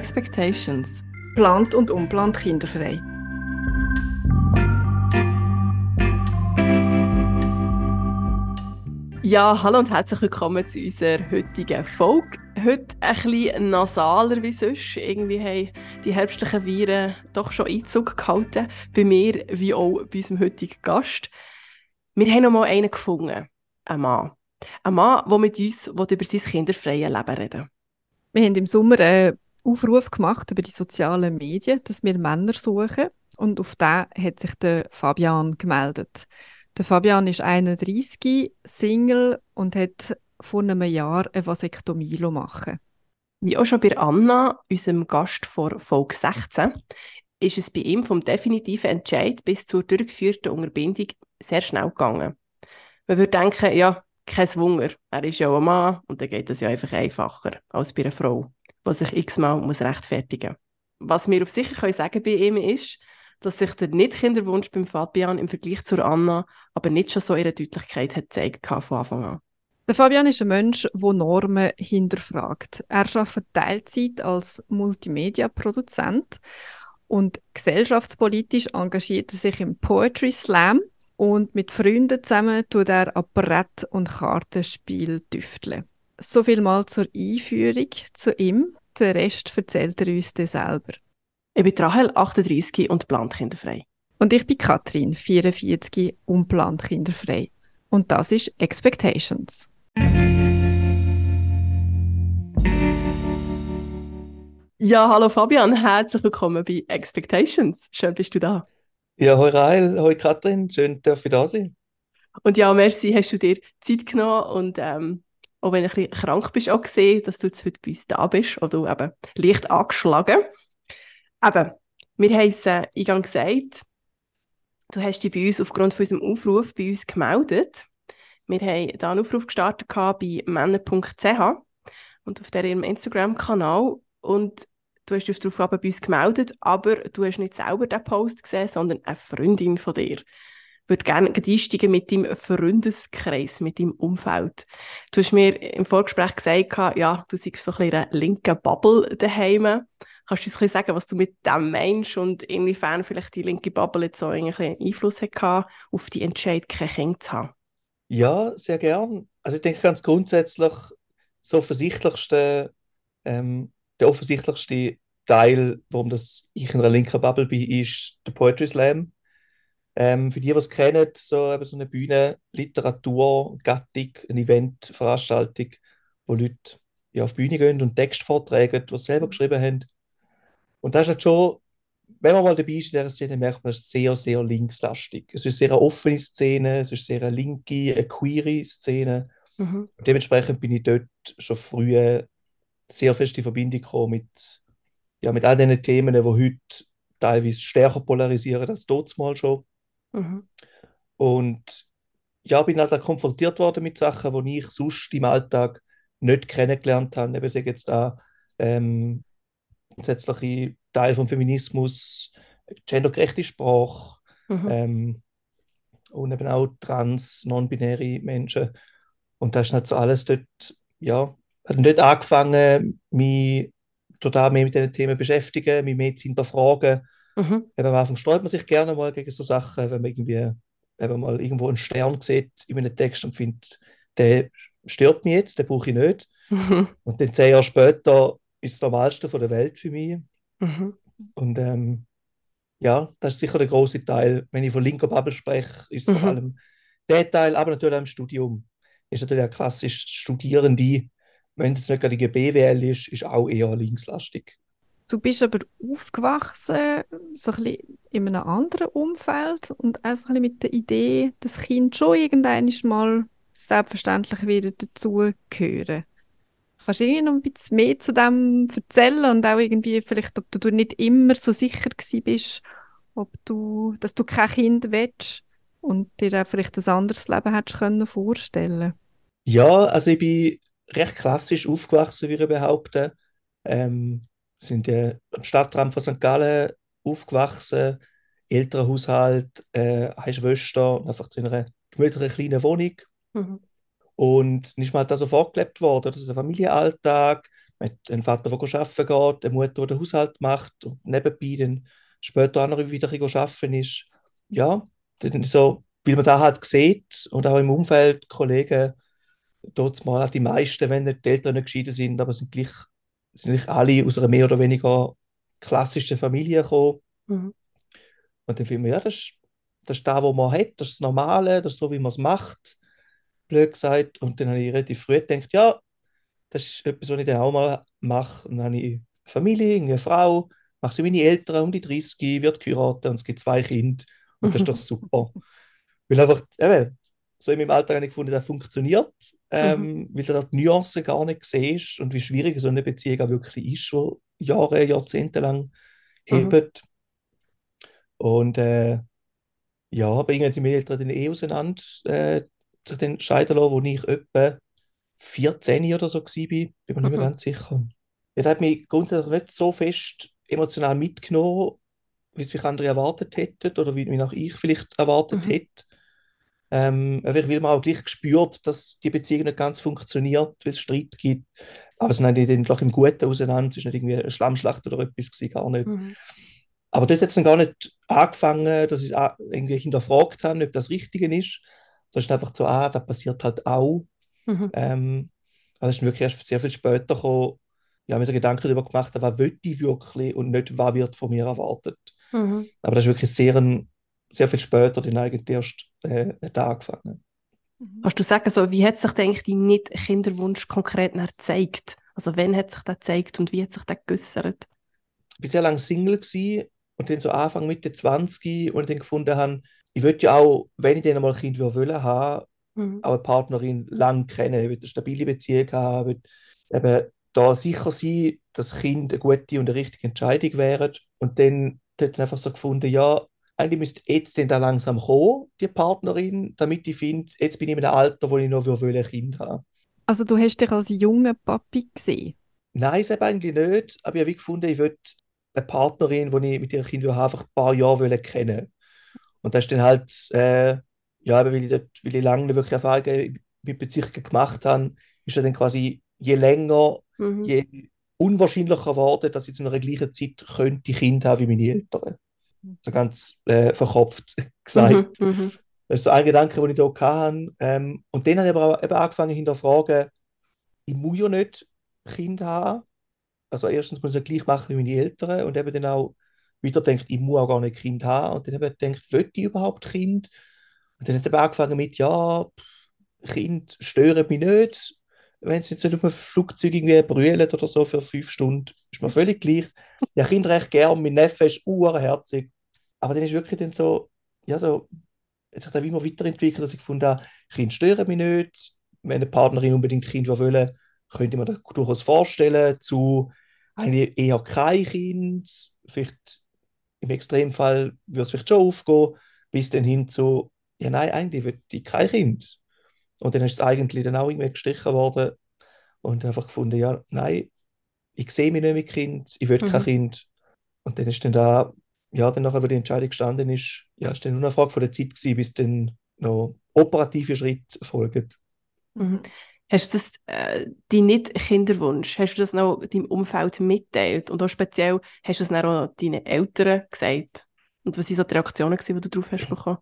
Expectations. Plant und unplant kinderfrei. Ja, hallo und herzlich willkommen zu unserer heutigen Folge. Heute ein bisschen nasaler wie sonst. Irgendwie haben die herbstlichen Viren doch schon Einzug gehalten. Bei mir wie auch bei unserem heutigen Gast. Wir haben noch mal einen gefunden. Ein Mann. Ein Mann, der mit uns über sein kinderfreie Leben reden Wir haben im Sommer einen Aufruf gemacht über die sozialen Medien, dass wir Männer suchen. Und auf den hat sich der Fabian gemeldet. Der Fabian ist 31, Single und hat vor einem Jahr eine Vasektomie machen Wie auch schon bei Anna, unserem Gast vor Folge 16, ist es bei ihm vom definitiven Entscheid bis zur durchgeführten Unterbindung sehr schnell gegangen. Man würde denken, ja, kein Wunder, er ist ja ein Mann und dann geht das ja einfach einfacher als bei einer Frau, die sich x-mal muss rechtfertigen muss. Was wir auf sicher sagen können bei ihm ist, dass sich der Nicht-Kinderwunsch beim Fabian im Vergleich zur Anna aber nicht schon so ihre Deutlichkeit hat gezeigt von Anfang an. Der Fabian ist ein Mensch, der Normen hinterfragt. Er arbeitet Teilzeit als Multimedia-Produzent und gesellschaftspolitisch engagiert er sich im Poetry Slam und mit Freunden zusammen tut er Apparat- und Kartenspiel tüfteln. So viel mal zur Einführung zu ihm. Den Rest erzählt er uns dann selber. Ich bin Rahel, 38 und plant kinderfrei. Und ich bin Katrin, 44 und plant kinderfrei. Und das ist Expectations. Ja, hallo Fabian, herzlich willkommen bei Expectations. Schön bist du da. Ja, hoi Rahel, hoi Katrin, schön, dass ich da sein. Und ja, merci, hast du dir Zeit genommen und ähm, auch wenn du ein bisschen krank bist, auch gesehen, dass du jetzt heute bei uns da bist oder eben leicht angeschlagen. Eben, wir haben es äh, eingangs gesagt, du hast dich bei uns aufgrund von unserem Aufruf bei uns gemeldet. Wir haben da einen Aufruf gestartet bei männer.ch und auf ihrem Instagram-Kanal und du hast dich darauf bei uns gemeldet, aber du hast nicht selber den Post gesehen, sondern eine Freundin von dir. Würde gerne einsteigen mit deinem Freundeskreis, mit deinem Umfeld. Du hast mir im Vorgespräch gesagt, ja, du siehst so ein bisschen eine linke Bubble daheim. Kannst du uns ein bisschen sagen, was du mit dem meinst und inwiefern vielleicht die linke Bubble jetzt so einen Einfluss hatte, auf die Entscheidung, kein Kind zu haben? Ja, sehr gern. Also ich denke ganz grundsätzlich, so offensichtlichste, ähm, der offensichtlichste Teil, warum das ich in einer linken Bubble bin, ist der Poetry Slam. Ähm, für die, die es kennen, so, eben so eine Bühne, Literatur, Gattung, eine Eventveranstaltung, wo Leute ja, auf die Bühne gehen und Text vortragen, was sie selber geschrieben haben. Und das ist halt schon, wenn man mal dabei ist in dieser Szene, merkt man, es ist sehr, sehr linkslastig. Es ist sehr eine offene Szene, es ist sehr eine linke, eine queere Szene. Mhm. Dementsprechend bin ich dort schon früh sehr fest in Verbindung gekommen mit, ja, mit all diesen Themen, die heute teilweise stärker polarisieren als dort mal schon. Mhm. Und ja, bin halt auch konfrontiert worden mit Sachen, die ich sonst im Alltag nicht kennengelernt habe. Eben sage jetzt da ähm, grundsätzliche Teil vom Feminismus, gendergerechte Sprache mhm. ähm, und eben auch trans, non-binäre Menschen. Und da ist nicht so alles dort, ja, hat nicht angefangen, mich total mehr mit diesen Themen beschäftigen, mich mehr zu hinterfragen. Mhm. Eben am Anfang sträubt man sich gerne mal gegen so Sachen, wenn man irgendwie eben mal irgendwo einen Stern sieht in einem Text und findet, der stört mich jetzt, den brauche ich nicht. Mhm. Und dann zehn Jahre später ist das Normalste von der Welt für mich. Mhm. Und ähm, ja, das ist sicher der große Teil. Wenn ich von linker Bubble spreche, ist mhm. vor allem der Teil, aber natürlich auch im Studium. Ist natürlich auch klassisch Studierende, wenn es nicht gerade die BWL ist, ist auch eher linkslastig. Du bist aber aufgewachsen, so ein in einem anderen Umfeld und auch so ein bisschen mit der Idee, dass Kind schon irgendwann mal selbstverständlich wieder dazugehören. Kannst du noch ein bisschen mehr zu dem erzählen und auch irgendwie vielleicht, ob du nicht immer so sicher bist, ob du, dass du kein Kind willst und dir auch vielleicht ein anderes Leben hättest können vorstellen Ja, also ich bin recht klassisch aufgewachsen, würde ich behaupten. Ähm, sind ja am Stadtrand von St. Gallen aufgewachsen, älterer Haushalt, äh, eine Schwester, einfach zu einer gemütlichen kleinen Wohnung. Mhm. Und nicht mal da so vorgelebt worden. Das ist der Familienalltag, Man hat einen Vater, der arbeiten geht, eine Mutter, die den Haushalt macht und nebenbei dann später auch noch wieder arbeiten ist. Ja, dann so, weil man da halt sieht und auch im Umfeld, Kollegen, dort mal die meisten, wenn nicht die Eltern nicht geschieden sind, aber sind gleich, sind gleich alle aus einer mehr oder weniger klassischen Familie gekommen. Mhm. Und dann finden wir, ja, das ist, das ist das, was man hat, das ist das Normale, das ist so, wie man es macht, blöd gesagt. Und dann habe ich relativ früh gedacht, ja, das ist etwas, was ich dann auch mal mache. Und dann habe ich eine Familie, eine Frau, mache sie meine Eltern um die 30, wird geheiratet und es gibt zwei Kinder. Und das ist doch super. Weil einfach, eben, so in meinem Alltag habe ich gefunden, das funktioniert, ähm, Mhm. weil du da die Nuancen gar nicht siehst und wie schwierig so eine Beziehung auch wirklich ist, wo Jahre, Jahrzehnte lang Mhm. hebt. Und äh, ja, bei ihnen sind meine Eltern dann eh auseinander, äh, sich dann scheiden lassen, wo ich etwa 14 oder so war, bin mir nicht mehr Mhm. ganz sicher. Das hat mich grundsätzlich nicht so fest emotional mitgenommen, wie es vielleicht andere erwartet hätten oder wie, wie auch ich vielleicht erwartet Mhm. hätte. Ähm, einfach weil man auch gleich gespürt, dass die Beziehung nicht ganz funktioniert, weil es Streit gibt. Aber es sind dann gleich im Guten auseinander. Es ist nicht irgendwie eine Schlammschlacht oder etwas gewesen, gar nicht. Mhm. Aber dort hat es dann gar nicht angefangen, dass ich irgendwie hinterfragt habe, ob das Richtige ist. Das ist einfach so, ah, das passiert halt auch. Mhm. Ähm, also es ist wirklich erst sehr viel später gekommen, ja, mir so Gedanken darüber gemacht, was will ich wirklich und nicht, was wird von mir erwartet. Mhm. Aber das ist wirklich sehr, ein, sehr viel später, dann eigentlich erst äh, hat angefangen. Kannst du sagen, so, wie hat sich denn eigentlich dein Nicht-Kinderwunsch konkret gezeigt? Also wann hat sich das gezeigt und wie hat sich das geäussert? Ich war sehr lange Single gewesen und dann so Anfang Mitte 20 und ich dann gefunden habe, ich würde ja auch, wenn ich dann mal ein Kind würde wollen haben, Mhm. auch eine Partnerin lang kennen, ich will eine stabile Beziehung haben, ich will eben da sicher sein, dass Kind eine gute und eine richtige Entscheidung wären. Und dann dort einfach so gefunden, ja, eigentlich müsste jetzt dann da langsam kommen, die Partnerin, damit ich finde, jetzt bin ich in einem Alter, wo ich noch will, ein Kind haben Also du hast dich als junger Papi gesehen. Nein, das eigentlich nicht, aber ich habe gefunden, ich will eine Partnerin, die ich mit ihrem Kind will, einfach ein paar Jahre will kennen Und das ist dann halt, äh, ja, weil ich, dort, weil ich lange wirklich Erfahrungen mit Beziehungen gemacht habe, ist ja dann quasi je länger, Mhm. je unwahrscheinlicher geworden, dass ich zu einer gleichen Zeit könnte Kind haben wie meine Eltern. So ganz äh, verkopft gesagt. Mhm. Mhm. Das ist so ein Gedanke, den ich hier hatte. Ähm, und dann habe ich aber auch eben angefangen hinterfragen, ich muss ja nicht Kind haben. Also erstens muss ich ja gleich machen wie meine Eltern und eben dann auch wieder denkt, ich muss auch gar nicht Kind haben. Und dann eben denkt, will ich überhaupt Kind? Und dann hat es eben angefangen mit, ja, Kind stören mich nicht. Wenn sie jetzt nicht auf einem Flugzeug irgendwie brüllen oder so für fünf Stunden, ist mir völlig gleich. Ja, Kind recht gern, mein Neffe ist urherzig. Aber dann ist wirklich dann so, ja, so, hat sich dann immer weiterentwickelt, dass ich gefunden habe, Kinder stören mich nicht. Wenn eine Partnerin unbedingt Kind will, könnte man das durchaus vorstellen, zu eigentlich eher kein Kind. Vielleicht im Extremfall würde es vielleicht schon aufgehen, bis dann hin zu, ja, nein, eigentlich will ich kein Kind. Und dann ist es eigentlich dann auch irgendwie gestrichen worden und einfach gefunden, ja, nein, ich sehe mich nicht mit Kind, ich will kein Mhm. Kind. Und dann ist dann da, ja, dann nachher, wo die Entscheidung gestanden ist, ja, ist dann nur eine Frage von der Zeit gewesen, bis dann noch operative Schritte folgen. Mhm. Hast du das, äh, deinen Nicht-Kinderwunsch, hast du das noch deinem Umfeld mitteilt? Und auch speziell, hast du es dann auch deinen Eltern gesagt? Und was waren so die Reaktionen, gewesen, die du darauf hast bekommen?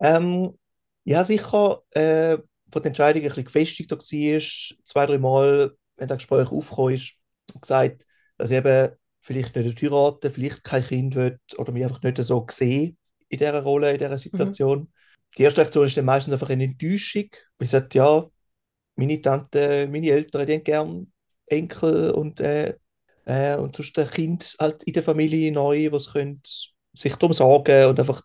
Ähm, ja, sicher, äh, wo die Entscheidung ein bisschen gefestigter war, zwei, drei Mal, wenn das Gespräch aufgekommen ist, gesagt, dass ich eben vielleicht nicht heiraten, vielleicht kein Kind will oder mich einfach nicht so sehe in dieser Rolle, in dieser Situation. Die erste Reaktion ist dann meistens einfach eine Enttäuschung, weil ich sage, ja, meine Tante, meine Eltern, die haben gerne Enkel und, äh, äh, und sonst ein Kind halt in der Familie neu, was sich darum sorgen und einfach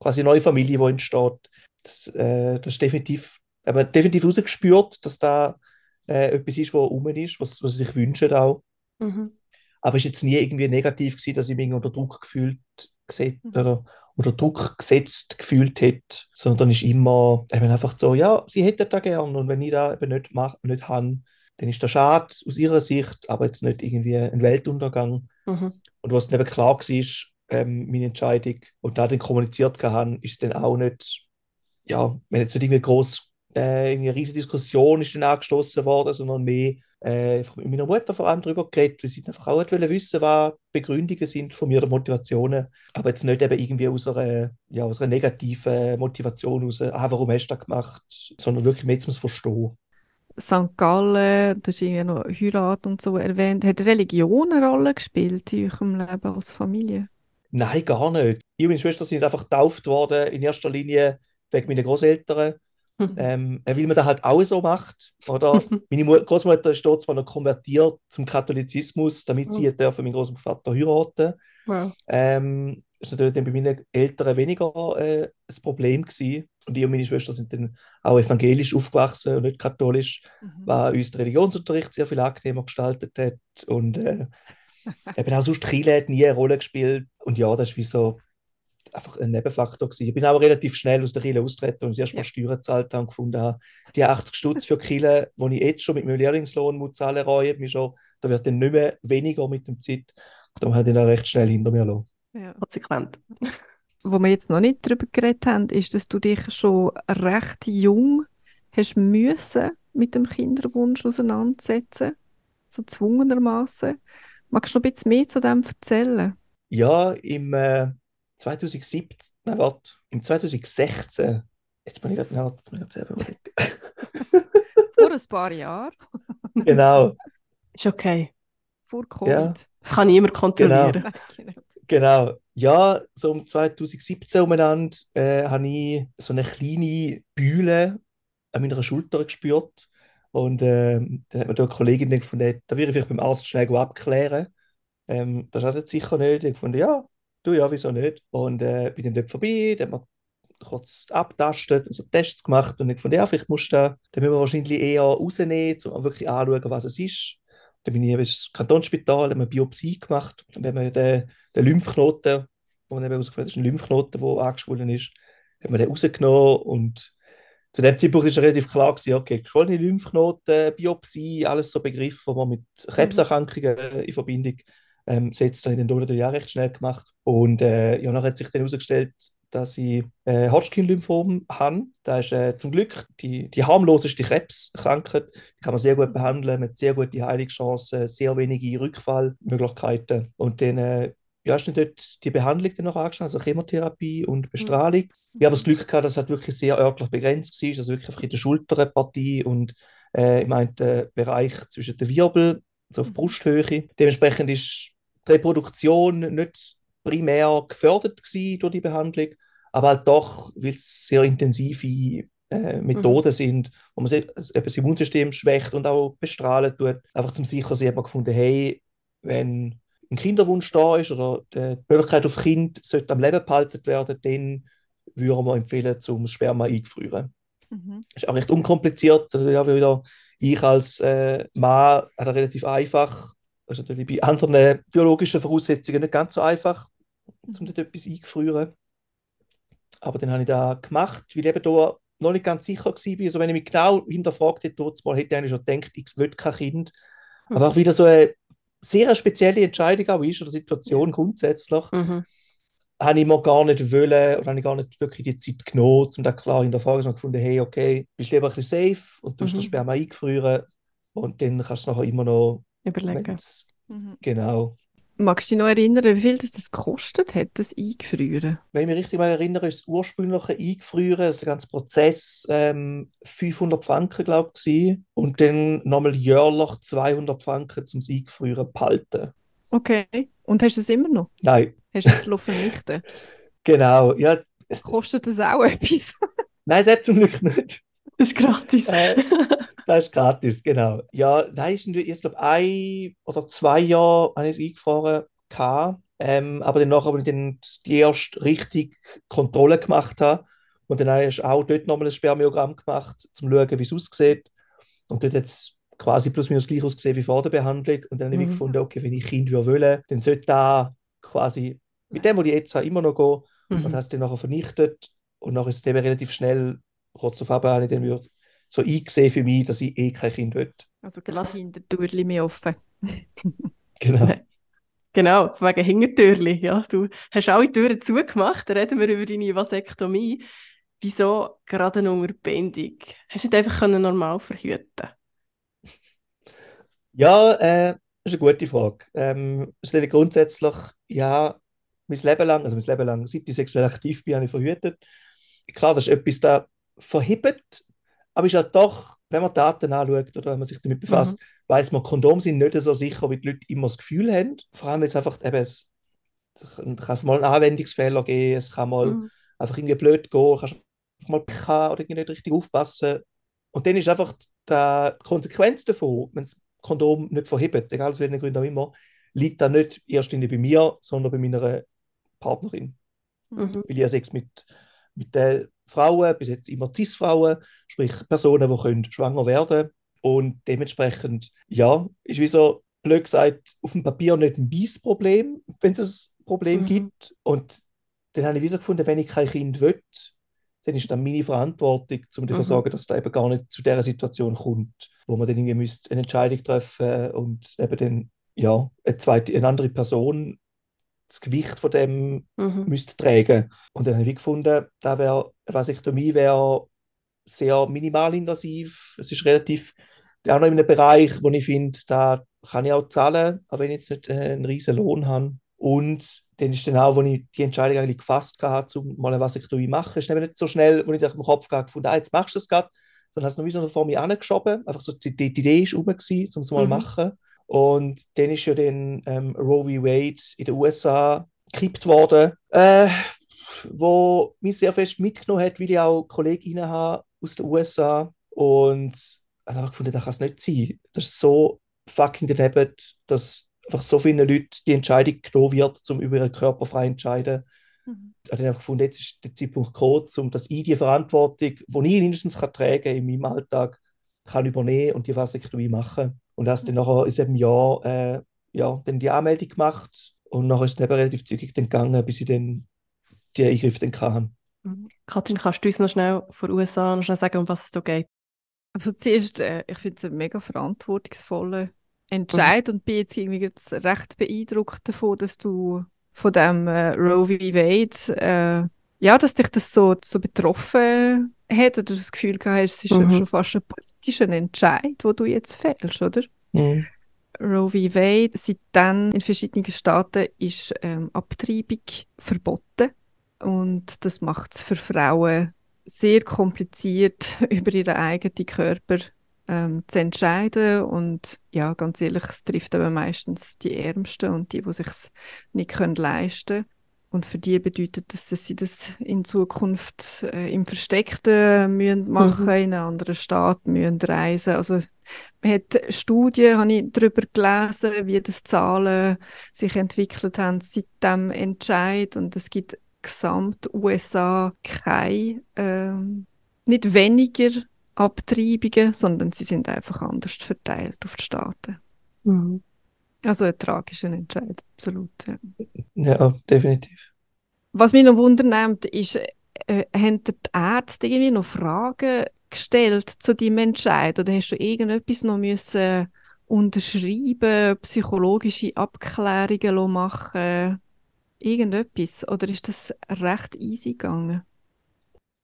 quasi eine neue Familie, die entsteht. Das, äh, das ist definitiv, aber definitiv rausgespürt, dass da äh, etwas ist, was rum ist, was, was sie sich wünschen auch. Mhm. Aber es ist jetzt nie irgendwie negativ gewesen, dass ich mich unter Druck gefühlt gesetzt, Mhm. oder unter Druck gesetzt gefühlt hätte, sondern ist immer eben einfach so, ja, sie hätten das gern und wenn ich das eben nicht mache, nicht habe, dann ist das schade aus ihrer Sicht, aber jetzt nicht irgendwie ein Weltuntergang. Mhm. Und was dann eben klar war, ähm, meine Entscheidung, und da dann kommuniziert haben, ist dann auch nicht, ja, wir haben jetzt nicht irgendwie groß äh, eine riesige Diskussion ist dann angestoßen worden, sondern mehr äh, mit meiner Mutter vor allem darüber geredet, weil sie einfach auch wollte wissen, was Begründungen sind von mir, Motivationen, aber jetzt nicht eben irgendwie aus einer, ja, aus einer negativen Motivation aus, ah, warum hast du das gemacht, sondern wirklich mehr zu verstehen. St. Gallen, du hast irgendwie noch Heirat und so erwähnt. Hat Religion eine Rolle gespielt in eurem Leben als Familie? Nein, gar nicht. Ich und meine Schwester sind einfach getauft worden, in erster Linie wegen meiner Großeltern. Ähm, weil man das halt auch so macht. Oder? Meine Großmutter ist dort zwar noch konvertiert zum Katholizismus, damit sie mhm. dürfen meinen Großvater heiraten. Wow. Ähm, das war natürlich dann bei meinen Eltern weniger äh, ein Problem gewesen. Und ich und meine Schwester sind dann auch evangelisch aufgewachsen und nicht katholisch, mhm. was uns der Religionsunterricht sehr viel angenehmer gestaltet hat. Und äh, eben auch sonst Chile hat nie eine Rolle gespielt. Und ja, das ist wie so einfach ein Nebenfaktor gewesen. Ich bin aber relativ schnell aus der Kille austreten und erst mal ja. Steuern gezahlt habe und gefunden habe, die 80 Stutz für Kille, die ich jetzt schon mit meinem Lehrlingslohn muss zahlen muss, da wird dann nicht mehr weniger mit der Zeit. Darum habe ich dann recht schnell hinter mir lassen. Ja. Konsequent. Wo wir jetzt noch nicht darüber geredet haben, ist, dass du dich schon recht jung hast müssen mit dem Kinderwunsch auseinandersetzen, so zwungenermaßen. Magst du noch ein bisschen mehr zu dem erzählen? Ja, im äh, 2017, nein, warte, im 2016, jetzt bin ich gerade, nein, jetzt bin ich selber Vor ein paar Jahren. genau. Ist okay. Vor Covid. Ja. Das kann niemand kontrollieren. Genau. genau. Ja, so um 2017 umeinander äh, habe ich so eine kleine Bühle an meiner Schulter gespürt. Und äh, da hat mir da eine Kollegin gefunden, da würde ich vielleicht beim Arzt schnell abklären. Ähm, das hat er sicher nicht. Ich fand, ja, du ja, wieso nicht? Und äh, bin dann dort vorbei, dann hat man kurz abtastet und so Tests gemacht und ich fand, ja, vielleicht musst du da, dann müssen wir wahrscheinlich eher rausnehmen, um wirklich anzuschauen, was es ist. Dann bin ich ins Kantonsspital, haben eine Biopsie gemacht und wenn man den, den Lymphknoten, wo man eben herausgefunden hat, ist ein Lymphknoten, der angeschwollen ist, hat man den rausgenommen und zu dem Zeitpunkt war relativ klar gewesen, okay, geschwollene Lymphknoten, Biopsie, alles so Begriffe, die man mit mhm. Krebserkrankungen in Verbindung ähm, setzt, habe ich dann dort ja recht schnell gemacht. Und äh, ja, nachher hat sich dann herausgestellt, dass ich äh, Hodgkin-Lymphom habe. Das ist äh, zum Glück die, die harmloseste Krebskrankheit. Die kann man sehr gut behandeln, mit sehr guten Heilungschancen, sehr wenige Rückfallmöglichkeiten. Und dann äh, ja, ist dann dort die Behandlung dann noch angeschaut, also Chemotherapie und mhm. Bestrahlung. Mhm. Ich habe das Glück gehabt, dass es halt wirklich sehr örtlich begrenzt war, also wirklich in der Schulterpartie und äh, im einen Bereich zwischen den Wirbel, so auf mhm. Brusthöhe. Dementsprechend ist Reproduktion nicht primär gefördert durch die Behandlung, aber halt doch, weil es sehr intensive äh, Methoden mhm. sind, wo man das Immunsystem schwächt und auch bestrahlen tut. Einfach zum sicher sein, hat man gefunden, hey, wenn ein Kinderwunsch da ist oder die Möglichkeit auf Kind sollte am Leben behalten werden, dann würden wir empfehlen, zum Sperma eingefrieren. Mhm. Ist auch recht unkompliziert. Also, ja, wieder ich als äh, Mann habe relativ einfach das ist natürlich bei anderen biologischen Voraussetzungen nicht ganz so einfach, um dort etwas einzufrieren. Aber dann habe ich das gemacht, weil ich eben da noch nicht ganz sicher war. Also wenn ich mich genau hinterfragt hätte, mal hätte ich eigentlich schon gedacht, ich will kein Kind. Mhm. Aber auch wieder so eine sehr spezielle Entscheidung auch ist, oder Situation grundsätzlich, mhm. habe ich mir gar nicht wollen, oder habe ich gar nicht wirklich die Zeit genommen, um da klar hinterfragen, sondern gefunden, hey, okay, bist lieber ein bisschen safe und du mhm. das Sperma eingefrieren und dann kannst du nachher immer noch Überlegen. Mhm. Genau. Magst du dich noch erinnern, wie viel das, das gekostet hat, das Eingefrieren? Wenn ich mich richtig erinnere, ist das ursprüngliche Eingefrieren, also der ganze Prozess, ähm, 500 Franken, glaube ich, und dann nochmal jährlich 200 Franken zum Eingefrieren behalten. Okay. Und hast du es immer noch? Nein. Hast du es vernichten Genau, ja. Kostet das auch etwas? Nein, selbst zum Glück nicht. Das ist gratis. Äh, das ist gratis, genau. Ja, nein, ist ich glaube, ein oder zwei Jahre habe ich es eingefahren. Ähm, aber dann nachher, als ich dann die erste richtig Kontrolle gemacht habe, und dann habe ich auch dort nochmal ein Spermiogramm gemacht, um zu schauen, wie es aussieht. Und dort jetzt quasi plus minus gleich ausgesehen wie vor der Behandlung. Und dann habe ich mhm. gefunden, okay, wenn ich Kind will, dann sollte da quasi mit dem, was ich jetzt habe, immer noch gehen. Mhm. Und hast dann nachher vernichtet. Und nachher ist es eben relativ schnell kurz auf habe ich dann so eingesehen für mich, dass ich eh kein Kind will. Also gelassen Hintertürchen mehr offen. genau. Genau, wegen Hintertürchen. Ja, du hast alle Türen zugemacht. Dann reden wir über deine Vasektomie. wieso gerade eine Unterbindung? Hast du das einfach normal verhüten Ja, äh, das ist eine gute Frage. Ähm, es liegt grundsätzlich, ja, mein Leben lang, also mein Leben lang, seit ich sexuell aktiv bin, habe ich verhütet. Klar, das ist etwas, das verhebt, aber ist halt doch, wenn man Daten anschaut oder wenn man sich damit befasst, Mhm. weiß man, Kondome sind nicht so sicher, wie die Leute immer das Gefühl haben. Vor allem, weil es einfach eben, es kann kann mal einen Anwendungsfehler geben, es kann mal Mhm. einfach irgendwie blöd gehen, kannst einfach mal pech oder irgendwie nicht richtig aufpassen. Und dann ist einfach die Konsequenz davon, wenn das Kondom nicht verhebt, egal aus welchen Gründen auch immer, liegt dann nicht erst bei mir, sondern bei meiner Partnerin. Mhm. Weil ich habe Sex mit, mit den Frauen, bis jetzt immer Cis-Frauen, sprich Personen, die können schwanger werden können. Und dementsprechend, ja, ist wie so, blöd gesagt, auf dem Papier nicht ein Beißproblem, wenn es ein Problem Mhm. gibt. Und dann habe ich wie so gefunden, wenn ich kein Kind will, dann ist dann meine Verantwortung, um dafür Mhm. zu sorgen, dass da eben gar nicht zu dieser Situation kommt, wo man dann irgendwie müsste eine Entscheidung treffen und eben dann, ja, eine, zweite, eine andere Person das Gewicht von dem Mhm. müsste tragen. Und dann habe ich gefunden, da wäre, Vasektomie wäre sehr minimalinvasiv. Es ist relativ, auch noch in einem Bereich, wo ich finde, da kann ich auch zahlen, auch wenn ich jetzt nicht äh, einen riesen Lohn habe. Und dann ist dann auch, wo ich die Entscheidung eigentlich gefasst hatte, um mal eine Vasektomie zu machen, ist nicht so schnell, wo ich den Kopf gefunden, ah, jetzt machst du das gerade, sondern hast es noch wie so vor mir angeschoben. Einfach so, die, die Idee ist rum um es mal zu Mhm. machen. Und dann ist ja dann ähm, Roe v. Wade in den USA gekippt worden, äh, wo mich sehr fest mitgenommen hat, weil ich auch Kolleginnen habe aus den USA. Und ich habe einfach gefunden, das kann es nicht sein. Das ist so fucking daneben, dass einfach so vielen Leuten die Entscheidung genommen wird, um über ihren Körper frei zu entscheiden. Mhm. Ich habe einfach gefunden, jetzt ist der Zeitpunkt gekommen, um dass ich die Verantwortung, die ich mindestens kann tragen in meinem Alltag, kann übernehmen und die Vasektomie machen. Und das dann nachher in diesem Jahr äh, ja, dann die Anmeldung gemacht und nachher ist es eben relativ zügig dann gegangen, bis ich dann die Eingriffe dann hatte. Mhm. Katrin, kannst du uns noch schnell von den USA noch schnell sagen, um was es da geht? Also zuerst, äh, ich finde es einen mega verantwortungsvollen Entscheid und bin jetzt irgendwie jetzt recht beeindruckt davon, dass du von dem äh, Roe v. Wade, äh, ja, dass dich das so, so betroffen hat oder das Gefühl gehabt es ist Mhm. schon fast ein politischer Entscheid, wo du jetzt fällst, oder? Mhm. Roe v. Wade, seitdem in verschiedenen Staaten ist ähm, Abtreibung verboten und das macht es für Frauen sehr kompliziert, über ihren eigenen Körper ähm, zu entscheiden und ja, ganz ehrlich, es trifft aber meistens die Ärmsten und die, die sich nicht können leisten und für die bedeutet das, dass sie das in Zukunft äh, im Versteckten müssen machen, Mhm. in einen anderen Staat müssen reisen. Also man hat Studien, habe ich darüber gelesen, wie das Zahlen sich entwickelt haben seit dem Entscheid und es gibt gesamt USA keine, ähm, nicht weniger Abtreibungen, sondern sie sind einfach anders verteilt auf die Staaten. Mhm. Also ein tragischer Entscheid, absolut. Ja. Ja, definitiv. Was mich noch wundernimmt, ist, äh, haben die Ärzte irgendwie noch Fragen gestellt zu deinem Entscheid? Oder hast du irgendetwas noch müssen unterschreiben, psychologische Abklärungen machen, irgendetwas? Oder ist das recht easy gegangen?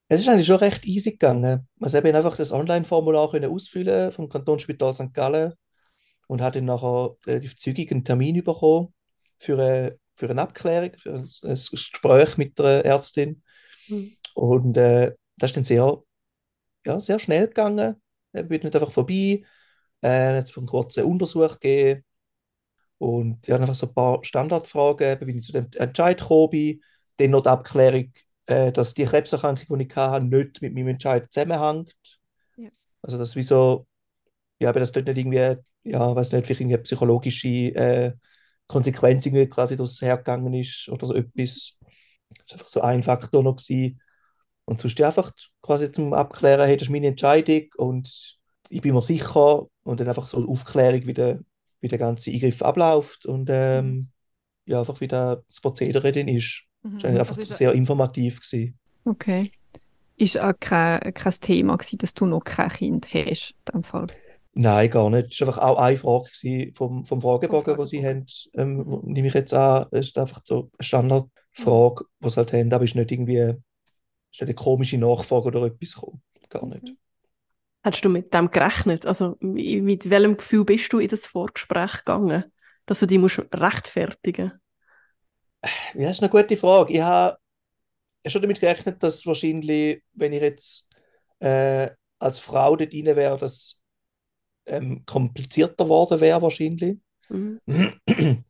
Es ist eigentlich schon recht easy gegangen. Also ich habe einfach das Online-Formular ausfüllen vom Kantonsspital St. Gallen und hatte dann nachher relativ zügig einen Termin bekommen für eine, für eine Abklärung, für ein, ein Gespräch mit der Ärztin. Mhm. Und äh, das ist dann sehr, ja, sehr schnell gegangen. Ich bin nicht einfach vorbei, äh, jetzt einen kurzen Untersuch gegeben und ja, einfach so ein paar Standardfragen, eben, wie ich zu dem Entscheid gekommen bin, dann noch die Abklärung, äh, dass die Krebserkrankung, die ich hatte, nicht mit meinem Entscheid zusammenhängt. Ja. Also das wie so, ja, aber das dort nicht irgendwie, ja, weiß nicht, vielleicht irgendwie psychologische äh, Konsequenz irgendwie quasi daraus hergegangen ist oder so etwas. Das war einfach so ein Faktor noch gewesen. Und sonst einfach quasi zum Abklären, hey, das ist meine Entscheidung und ich bin mir sicher und dann einfach so eine Aufklärung, wie der, wie der ganze Eingriff abläuft und ähm, ja, einfach wie das Prozedere dann ist. Mhm. Das war einfach Also sehr informativ gewesen. Okay. Ist auch kein, kein Thema gewesen, dass du noch kein Kind hast, in dem Fall? Nein, gar nicht. Es war einfach auch eine Frage vom, vom Fragebogen, den sie haben, ähm, nehme ich jetzt an. Es ist einfach so eine Standardfrage, die sie halt haben, aber ist nicht irgendwie ist nicht eine komische Nachfrage oder etwas gekommen. Gar nicht. Hast du mit dem gerechnet? Also mit welchem Gefühl bist du in das Vorgespräch gegangen, dass du dich musst rechtfertigen Ja, das ist eine gute Frage. Ich habe schon damit gerechnet, dass wahrscheinlich, wenn ich jetzt äh, als Frau dort rein wäre, das ähm, komplizierter geworden wäre wahrscheinlich. Mhm.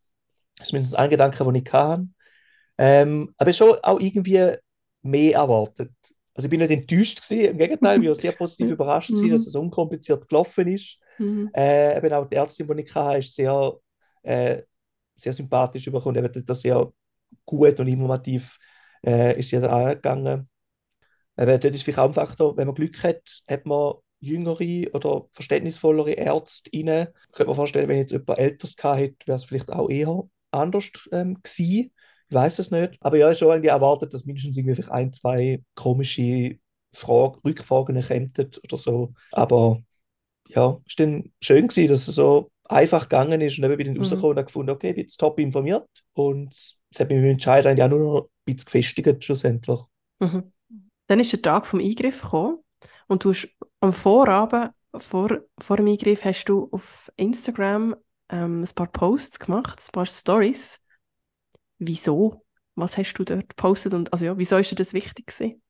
Das ist mindestens ein Gedanke, den ich hatte. Ähm, aber schon auch irgendwie mehr erwartet. Also ich bin nicht enttäuscht gewesen, im Gegenteil, ich war sehr positiv überrascht gewesen, dass es unkompliziert gelaufen ist. Mhm. Äh, eben auch die Ärztin, die ich hatte, ist sehr, äh, sehr sympathisch überkommen, eben das sehr gut und informativ äh, ist sie da angegangen. Eben, dort ist vielleicht auch ein Faktor, wenn man Glück hat, hat man jüngere oder verständnisvollere Ärzte rein. Ich könnte mir vorstellen, wenn jetzt jemand Älteres hätte, wäre es vielleicht auch eher anders ähm, gewesen. Ich weiß es nicht. Aber ja, ich schon irgendwie erwartet, dass mindestens irgendwie ein, zwei komische Frage, Rückfragen kämen oder so. Aber ja, es war dann schön gewesen, dass es so einfach gegangen ist und dann bin ich mhm. rausgekommen und gefunden, okay, ich bin jetzt top informiert und es hat mich mit dem Entscheid eigentlich auch nur noch ein bisschen gefestigt schlussendlich. Mhm. Dann ist der Tag vom Eingriff gekommen und du hast am Vorabend, vor, vor dem Eingriff, hast du auf Instagram ähm, ein paar Posts gemacht, ein paar Stories. Wieso? Was hast du dort gepostet und also ja, wieso ist dir das wichtig gewesen?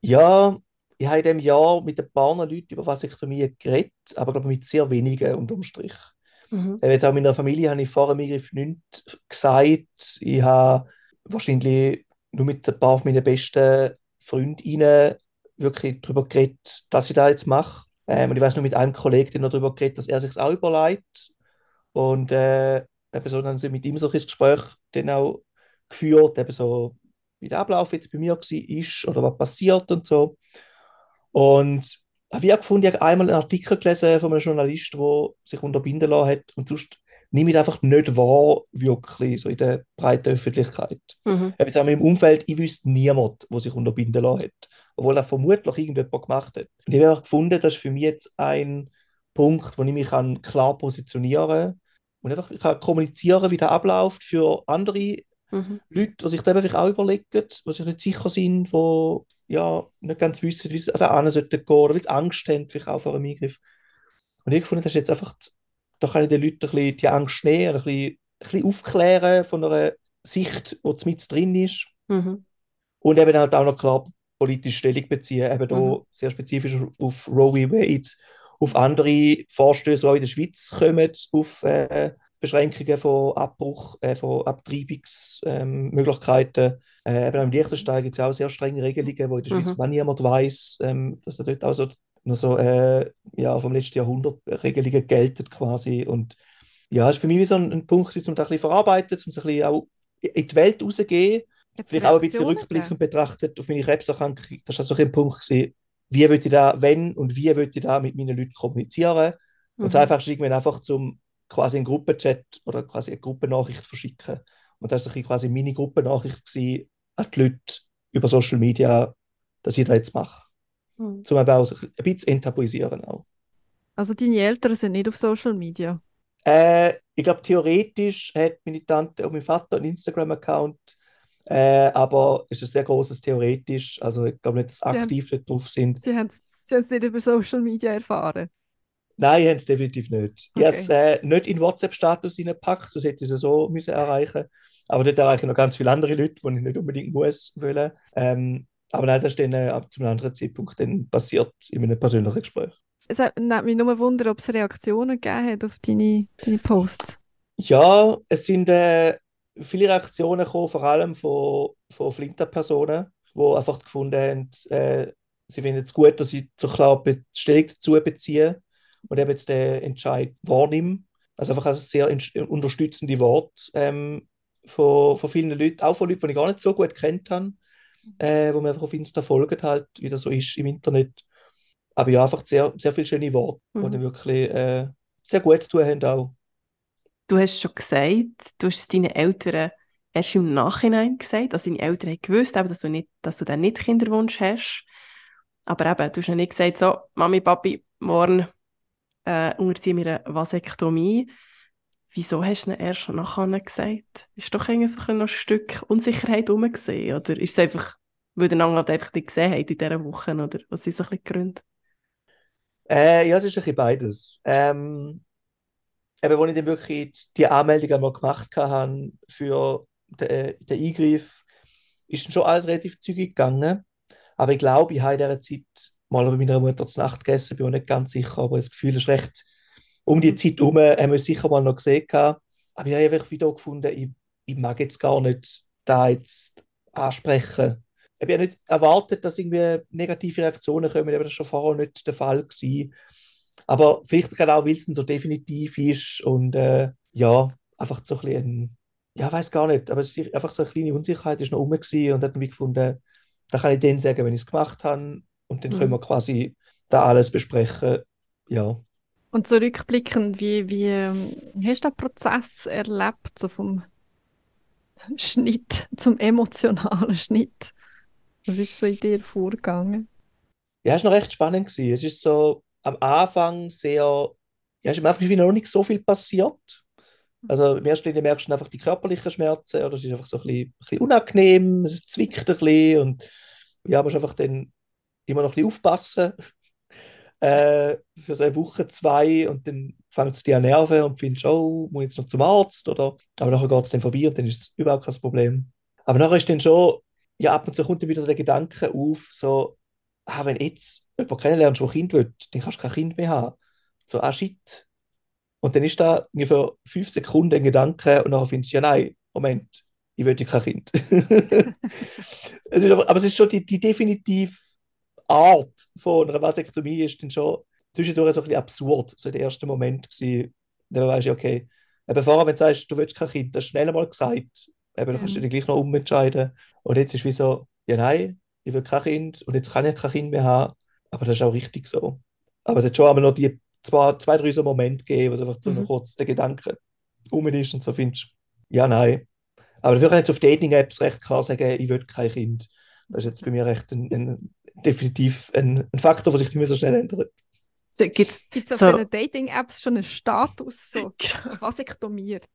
Ja, ich habe in diesem Jahr mit ein paar Leuten über Vasektomie geredet, aber glaube mit sehr wenigen unterm Strich. Mhm. Jetzt auch meiner Familie habe ich vor dem Eingriff nichts gesagt. Ich habe wahrscheinlich nur mit ein paar meiner besten Freundinnen wirklich darüber geredet, dass ich das jetzt mache. Ähm, und ich weiß nur mit einem Kollegen noch darüber geredet, dass er sich auch überlegt. Und äh, eben so dann mit ihm so ein Gespräch dann auch geführt, eben so, wie der Ablauf jetzt bei mir war ist oder was passiert und so. Und habe ich gefunden, ich habe einmal einen Artikel gelesen von einem Journalist, der sich unterbinden lassen hat und sonst nehme ich einfach nicht wahr, wirklich, so in der breiten Öffentlichkeit. Mhm. Jetzt auch im Umfeld, ich wüsste niemand, der sich unterbinden lassen hat, obwohl er vermutlich irgendjemand gemacht hat. Und ich habe gefunden, das ist für mich jetzt ein Punkt, wo ich mich kann klar positionieren kann und einfach kann kommunizieren, wie der abläuft für andere mhm. Leute, die sich da vielleicht auch überlegen, die sich nicht sicher sind, die ja, nicht ganz wissen, wie es da hin sollte gehen oder wie sie Angst haben, vielleicht auch vor einem Eingriff. Und ich fand, das ist jetzt einfach da kann ich den Leuten ein bisschen die Angst nehmen, ein bisschen, ein bisschen aufklären von einer Sicht, die mit drin ist. Mhm. Und eben halt auch noch klar politische Stellung beziehen, eben mhm. da sehr spezifisch auf Roe v. Wade, auf andere Vorstöße, die auch in der Schweiz kommen, auf äh, Beschränkungen von Abbruch, äh, von Abtreibungsmöglichkeiten. Ähm, äh, eben im Liechtenstein gibt es auch sehr strenge Regelungen, wo in der Schweiz mhm. niemand weiß, ähm, dass er dort auch so noch so äh, ja, vom letzten Jahrhundert Regelungen gelten quasi. Und ja, es ist für mich wie so ein, ein Punkt, um das ein bisschen verarbeiten, um es ein bisschen auch in die Welt rauszugehen. Vielleicht auch ein bisschen rückblickend betrachtet auf meine Krebserkrankung. Das war so ein Punkt, gewesen, wie würde ich da, wenn und wie würde ich da mit meinen Leuten kommunizieren. Mhm. Und das einfachste irgendwann einfach zum quasi einen Gruppenchat oder quasi eine Gruppennachricht verschicken. Und das war quasi meine Gruppennachricht an die Leute über Social Media, dass ich das jetzt mache. Mhm. Zum auch ein bisschen enttabuisieren auch. Also deine Eltern sind nicht auf Social Media? Äh, ich glaube, theoretisch hat meine Tante und mein Vater einen Instagram-Account, äh, aber es ist ein sehr großes theoretisch. Also ich glaube nicht, dass sie aktiv haben, drauf sind. Sie haben es nicht über Social Media erfahren? Nein, ich habe es definitiv nicht. Okay. Ich habe es äh, nicht in WhatsApp-Status reingepackt, das hätte ich so müssen erreichen Aber dort erreiche ich noch ganz viele andere Leute, die ich nicht unbedingt muss wollen. Ähm, aber nein, das ist dann äh, zu einem anderen Zeitpunkt dann passiert in einem persönlichen Gespräch. Es hat mich nur wundern, ob es Reaktionen gegeben hat auf deine, deine Posts. Ja, es sind äh, viele Reaktionen gekommen, vor allem von, von Flinter-Personen, die einfach gefunden haben, äh, sie finden es gut, dass ich so klar Stellung dazu beziehe und eben jetzt den Entscheid wahrnehme. Also einfach ein sehr unterstützende Wort ähm, von, von vielen Leuten, auch von Leuten, die ich gar nicht so gut kennt habe äh, wo man einfach auf Insta folgt, halt, wie das so ist im Internet. Aber ja, einfach sehr, sehr viele schöne Worte, mhm. die wirklich äh, sehr gut tun haben auch. Du hast schon gesagt, du hast es deinen Eltern erst im Nachhinein gesagt, also deine Eltern haben gewusst, dass du, nicht, dass du dann nicht Kinderwunsch hast. Aber eben, du hast ja nicht gesagt, so, Mami, Papi, morgen äh, unterziehen wir eine Vasektomie. Wieso hast du es erst nachher gesagt? Ist doch irgendwie so ein Stück Unsicherheit herum Oder ist es einfach weil einander halt einfach nicht gesehen habt in dieser Woche, oder was sind so ein bisschen die Gründe? Äh, ja, es ist ein bisschen beides. Ähm, eben, als ich dann wirklich die Anmeldung einmal gemacht habe für den, den Eingriff, ist dann schon alles relativ zügig gegangen. Aber ich glaube, ich habe in dieser Zeit mal bei meiner Mutter zur Nacht gegessen, bin mir nicht ganz sicher, aber das Gefühl ist recht, um die Zeit herum haben wir es sicher mal noch gesehen. gehabt. Aber ich habe einfach wieder gefunden, ich, ich mag jetzt gar nicht da jetzt ansprechen. Ich habe nicht erwartet, dass irgendwie negative Reaktionen kommen, aber das war schon vorher nicht der Fall gewesen. Aber vielleicht genau, weil es dann so definitiv ist und äh, ja, einfach so ein bisschen, ja, weiß gar nicht, aber es ist einfach so eine kleine Unsicherheit ist noch rum und hat mich gefunden, da kann ich denen sagen, wenn ich es gemacht habe und dann Mhm. können wir quasi da alles besprechen. Ja. Und so rückblickend, wie, wie ähm, hast du den Prozess erlebt, so vom Schnitt zum emotionalen Schnitt? Was ist so in dir vorgegangen? Ja, es war noch recht spannend. Gewesen. Es ist so am Anfang sehr, ja, ist am Anfang wie noch nicht so viel passiert. Also im ersten Linie merkst du einfach die körperlichen Schmerzen oder es ist einfach so ein bisschen, ein bisschen unangenehm, es zwickt ein bisschen und ja, musst einfach dann immer noch ein bisschen aufpassen äh, für so eine Woche, zwei und dann fängt es dich an nerven und findest, oh, muss ich jetzt noch zum Arzt oder, aber nachher geht es dann vorbei und dann ist es überhaupt kein Problem. Aber nachher ist dann schon, ja, ab und zu kommt dann wieder der Gedanke auf, so, ah, wenn jetzt jemand kennenlernst, der Kind will, dann kannst du kein Kind mehr haben. So, ah, shit. Und dann ist da ungefähr fünf Sekunden ein Gedanke und nachher findest du, ja, nein, Moment, ich will kein Kind. es ist aber, aber es ist schon die, die definitive Art von einer Vasektomie ist dann schon zwischendurch so ein bisschen absurd, so der erste Moment gewesen. Dann weißt du, okay, eben vorher, wenn du sagst, du willst kein Kind, das ist schnell mal gesagt, eben, dann kannst du Ja. dich gleich noch umentscheiden. Und jetzt ist wie so, ja, nein, ich will kein Kind und jetzt kann ich kein Kind mehr haben, aber das ist auch richtig so. Aber es hat schon einmal noch die zwei, zwei drei so Momente gegeben, wo einfach so Mhm. noch kurz der Gedanke um ist und so findest, ja, nein. Aber dafür kann ich jetzt auf Dating-Apps recht klar sagen, ich will kein Kind. Das ist jetzt bei mir recht ein, ein, definitiv ein, ein Faktor, der sich nicht mehr so schnell ändert. So, Gibt es auf So. diesen Dating-Apps schon einen Status, so vasektomiert?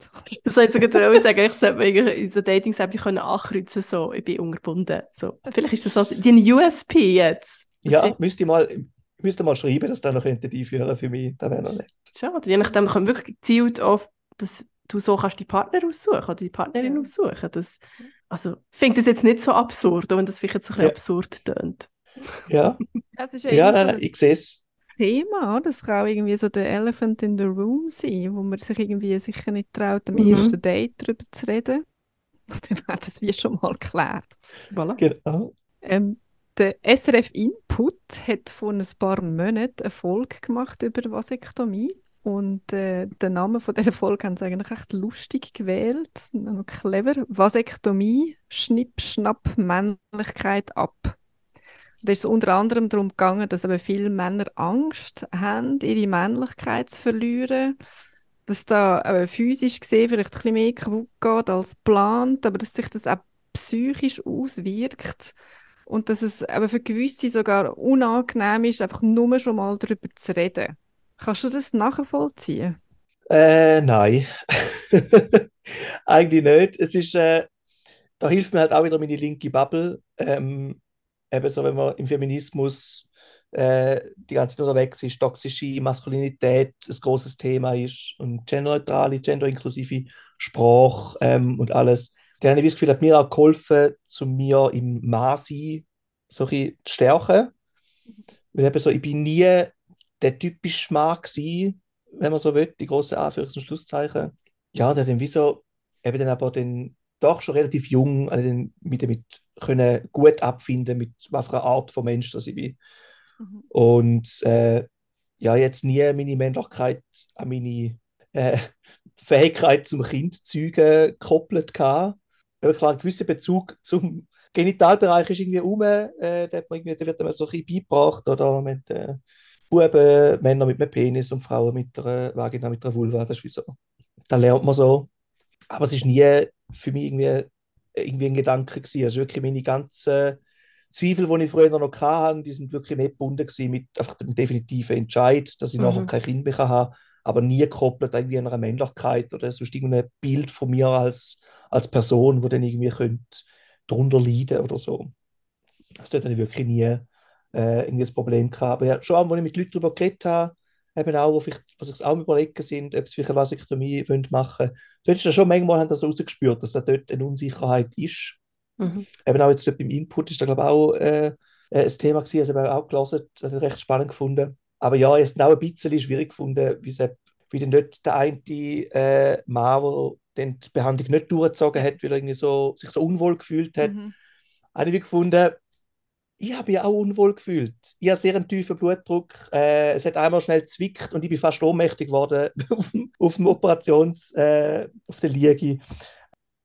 das soll ich sogar sagen, ich sollte in so Dating-App die können ankreuzen, so, ich bin ungebunden. So. Vielleicht ist das so die USP jetzt. Das Ja, ist müsste ich mal, müsste mal schreiben, dass da noch könnte einführen für mich. Das wäre noch nett. schade. Je nachdem kommt wirklich gezielt auf, dass du so kannst die Partner aussuchen oder die Partnerin Ja. aussuchen. Das, also, ich finde das jetzt nicht so absurd, auch wenn das vielleicht jetzt ein bisschen Ja. absurd tönt. Ja, ja, nein, so nein, ein ich sehe es. Thema. Das kann auch irgendwie so der Elephant in the Room sein, wo man sich irgendwie sicher nicht traut, am Mhm. ersten Date darüber zu reden. Dann wäre das wie schon mal geklärt. Voilà. Genau. Ähm, der SRF Input hat vor ein paar Monaten eine Folge gemacht über Vasektomie. Und äh, den Namen von dieser Folge haben sie eigentlich recht lustig gewählt. Noch clever. Vasektomie, Schnipp, Schnapp, Männlichkeit ab. Da ist es unter anderem darum gegangen, dass eben viele Männer Angst haben, ihre Männlichkeit zu verlieren. Dass da eben physisch gesehen vielleicht ein bisschen mehr kaputt geht als geplant, aber dass sich das auch psychisch auswirkt. Und dass es eben für gewisse sogar unangenehm ist, einfach nur schon mal darüber zu reden. Kannst du das nachvollziehen? Äh, nein. Eigentlich nicht. Es ist, äh, da hilft mir halt auch wieder meine linke Bubble. Ähm, eben so, wenn man im Feminismus äh, die ganze Zeit unterwegs ist, toxische Maskulinität ein großes Thema ist und genderneutrale, genderinklusive Sprache ähm, und alles. Dann habe ich das Gefühl, hat mir auch geholfen, zu mir im Mann-Sein so zu stärken. Weil eben so, ich bin nie der typische Mann gewesen, wenn man so will, die große Anführungs- und Schlusszeichen. Ja, der dann wie so, eben dann aber dann doch schon relativ jung, also mit damit können gut abfinden, mit einer Art von Mensch das ich bin. Und äh, ja, jetzt nie meine Männlichkeit an meine äh, Fähigkeit zum Kind zeugen gekoppelt gehabt. Aber klar, ein gewisser Bezug zum Genitalbereich ist irgendwie rum, äh, irgendwie, da wird einem so ein bisschen beigebracht, oder mit äh, Buben, Männer mit einem Penis und Frauen mit einer Vagina, mit einer Vulva, das ist wie so. Da lernt man so. Aber es ist nie für mich irgendwie, irgendwie ein Gedanke gewesen. Also wirklich meine ganzen Zweifel, die ich früher noch hatte, die sind wirklich mehr gebunden mit einfach dem definitiven Entscheid, dass ich Mhm. nachher kein Kind mehr haben kann, aber nie gekoppelt irgendwie an einer Männlichkeit oder sonst irgendein Bild von mir als, als Person, wo dann irgendwie könnte drunter leiden oder so. Also dort hatte ich wirklich nie äh, irgendwie ein Problem gehabt. Aber ja, schon als ich mit Leuten darüber geredet habe, eben auch, wo vielleicht, was sich auch überlegen sind, ob sie vielleicht eine Vasektomie machen wollen, dort ist das schon manchmal haben das rausgespürt, dass da dort eine Unsicherheit ist. Mhm. Eben auch jetzt beim Input ist da glaube ich auch äh, ein Thema gewesen, also ich auch gelesen, das habe ich recht spannend gefunden. Aber ja, ich habe es auch ein bisschen schwierig gefunden, wie, es, wie dann nicht der eine äh, Mann, der dann die Behandlung nicht durchgezogen hat, weil er irgendwie so, sich so unwohl gefühlt hat, Mhm. habe ich gefunden, ich habe mich auch unwohl gefühlt. Ich habe sehr einen tiefen Blutdruck. Äh, es hat einmal schnell zwickt und ich bin fast ohnmächtig geworden auf, dem- auf dem Operations, äh, auf der Liege.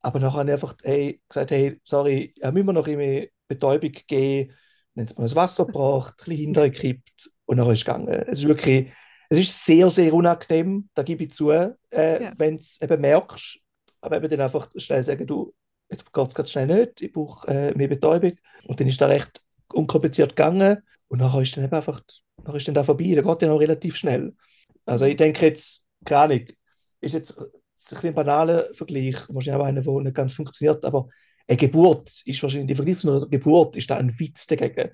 Aber nachher habe ich einfach hey, gesagt, hey, sorry, ja, müssen wir noch irgendwie Betäubung geben. Dann hat man das Wasser gebracht, ein bisschen hintergekippt und nachher ist es gegangen. Es ist wirklich, es ist sehr, sehr unangenehm, da gebe ich zu, äh, Ja. wenn du es eben merkst. Aber eben dann einfach schnell sagen, du, jetzt geht es gerade schnell nicht, ich brauche äh, mehr Betäubung. Und dann ist da recht unkompliziert gegangen. Und nachher ist dann eben einfach, nachher ist dann da vorbei. Da geht ja noch relativ schnell. Also ich denke jetzt, keine Ahnung, ist jetzt ein bisschen ein banaler Vergleich, wahrscheinlich auch einer, der nicht ganz funktioniert, aber eine Geburt ist wahrscheinlich, im Vergleich zu einer Geburt ist da ein Witz dagegen.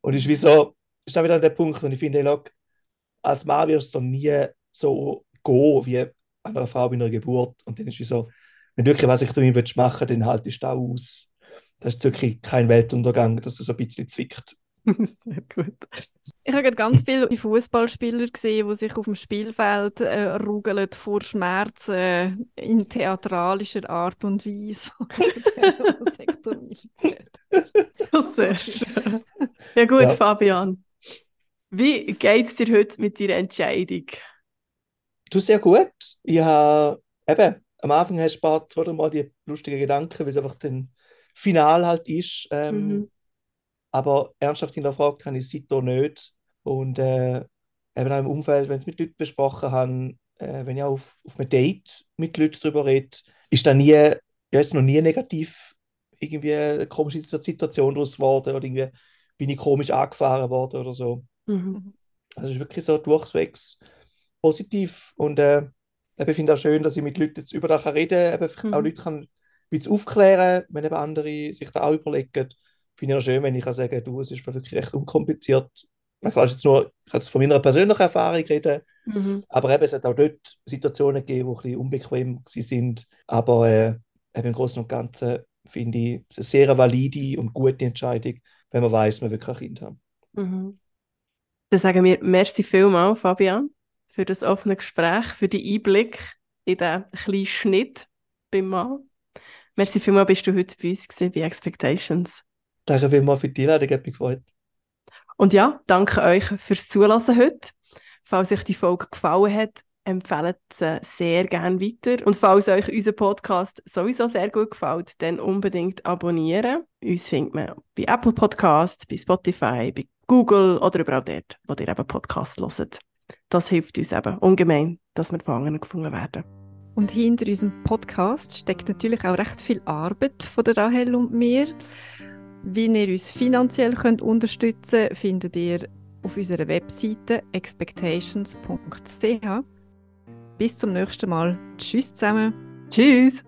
Und ist wie so, ist da wieder der Punkt, wo ich finde, look, als Mann wirst du nie so gehen wie einer Frau bei einer Geburt. Und dann ist wie so, wenn du wirklich was ich damit willst machen dann haltest du da aus. Das ist wirklich kein Weltuntergang, dass es so ein bisschen zwickt. Sehr gut. Ich habe gerade ganz viele Fußballspieler gesehen, die sich auf dem Spielfeld äh, rugeln vor Schmerzen äh, in theatralischer Art und Weise. Sehr schön. Ja gut, Ja. Fabian. Wie geht es dir heute mit deiner Entscheidung? Du sehr gut. Ich habe eben, am Anfang hast du ein paar, zwei, drei Mal die lustigen Gedanken, weil es einfach dann final halt ist. Ähm, Mhm. Aber ernsthaft hinterfragt habe ich es seitdem nicht. Und äh, eben auch im Umfeld, wenn ich es mit Leuten besprochen habe, äh, wenn ich auch auf, auf einem Date mit Leuten darüber rede, ist da nie, ja, ist noch nie negativ irgendwie eine komische Situation daraus geworden oder irgendwie bin ich komisch angefahren worden oder so. Mhm. Also es ist wirklich so durchwegs positiv und äh, ich finde auch schön, dass ich mit Leuten jetzt über das reden kann, eben vielleicht auch Mhm. Leute kann bisschen aufklären, wenn eben andere sich da auch überlegen. Finde ich auch schön, wenn ich kann sagen, du, es ist wirklich recht unkompliziert. Man kann jetzt nur, ich kann jetzt von meiner persönlichen Erfahrung reden, Mhm. aber eben, es hat auch dort Situationen gegeben, die ein bisschen unbequem sind. Aber äh, eben im Großen und Ganzen finde ich es eine sehr valide und gute Entscheidung, wenn man weiß, man will kein Kind haben. Mhm. Dann sagen wir merci vielmals, Fabian, für das offene Gespräch, für den Einblick in den kleinen Schnitt beim Mann. Merci vielmals, bist du heute bei uns gewesen, bei Expectations. Danke vielmals für die Einladung, hat mich gefreut. Und ja, danke euch fürs Zulassen heute. Falls euch die Folge gefallen hat, empfehlt sie sehr gerne weiter. Und falls euch unser Podcast sowieso sehr gut gefällt, dann unbedingt abonnieren. Uns findet man bei Apple Podcasts, bei Spotify, bei Google oder überall dort, wo ihr eben Podcasts hört. Das hilft uns eben ungemein, dass wir von anderen gefunden werden. Und hinter unserem Podcast steckt natürlich auch recht viel Arbeit von der Rahel und mir. Wie ihr uns finanziell könnt unterstützen könnt, findet ihr auf unserer Webseite expectations.ch. Bis zum nächsten Mal. Tschüss zusammen. Tschüss!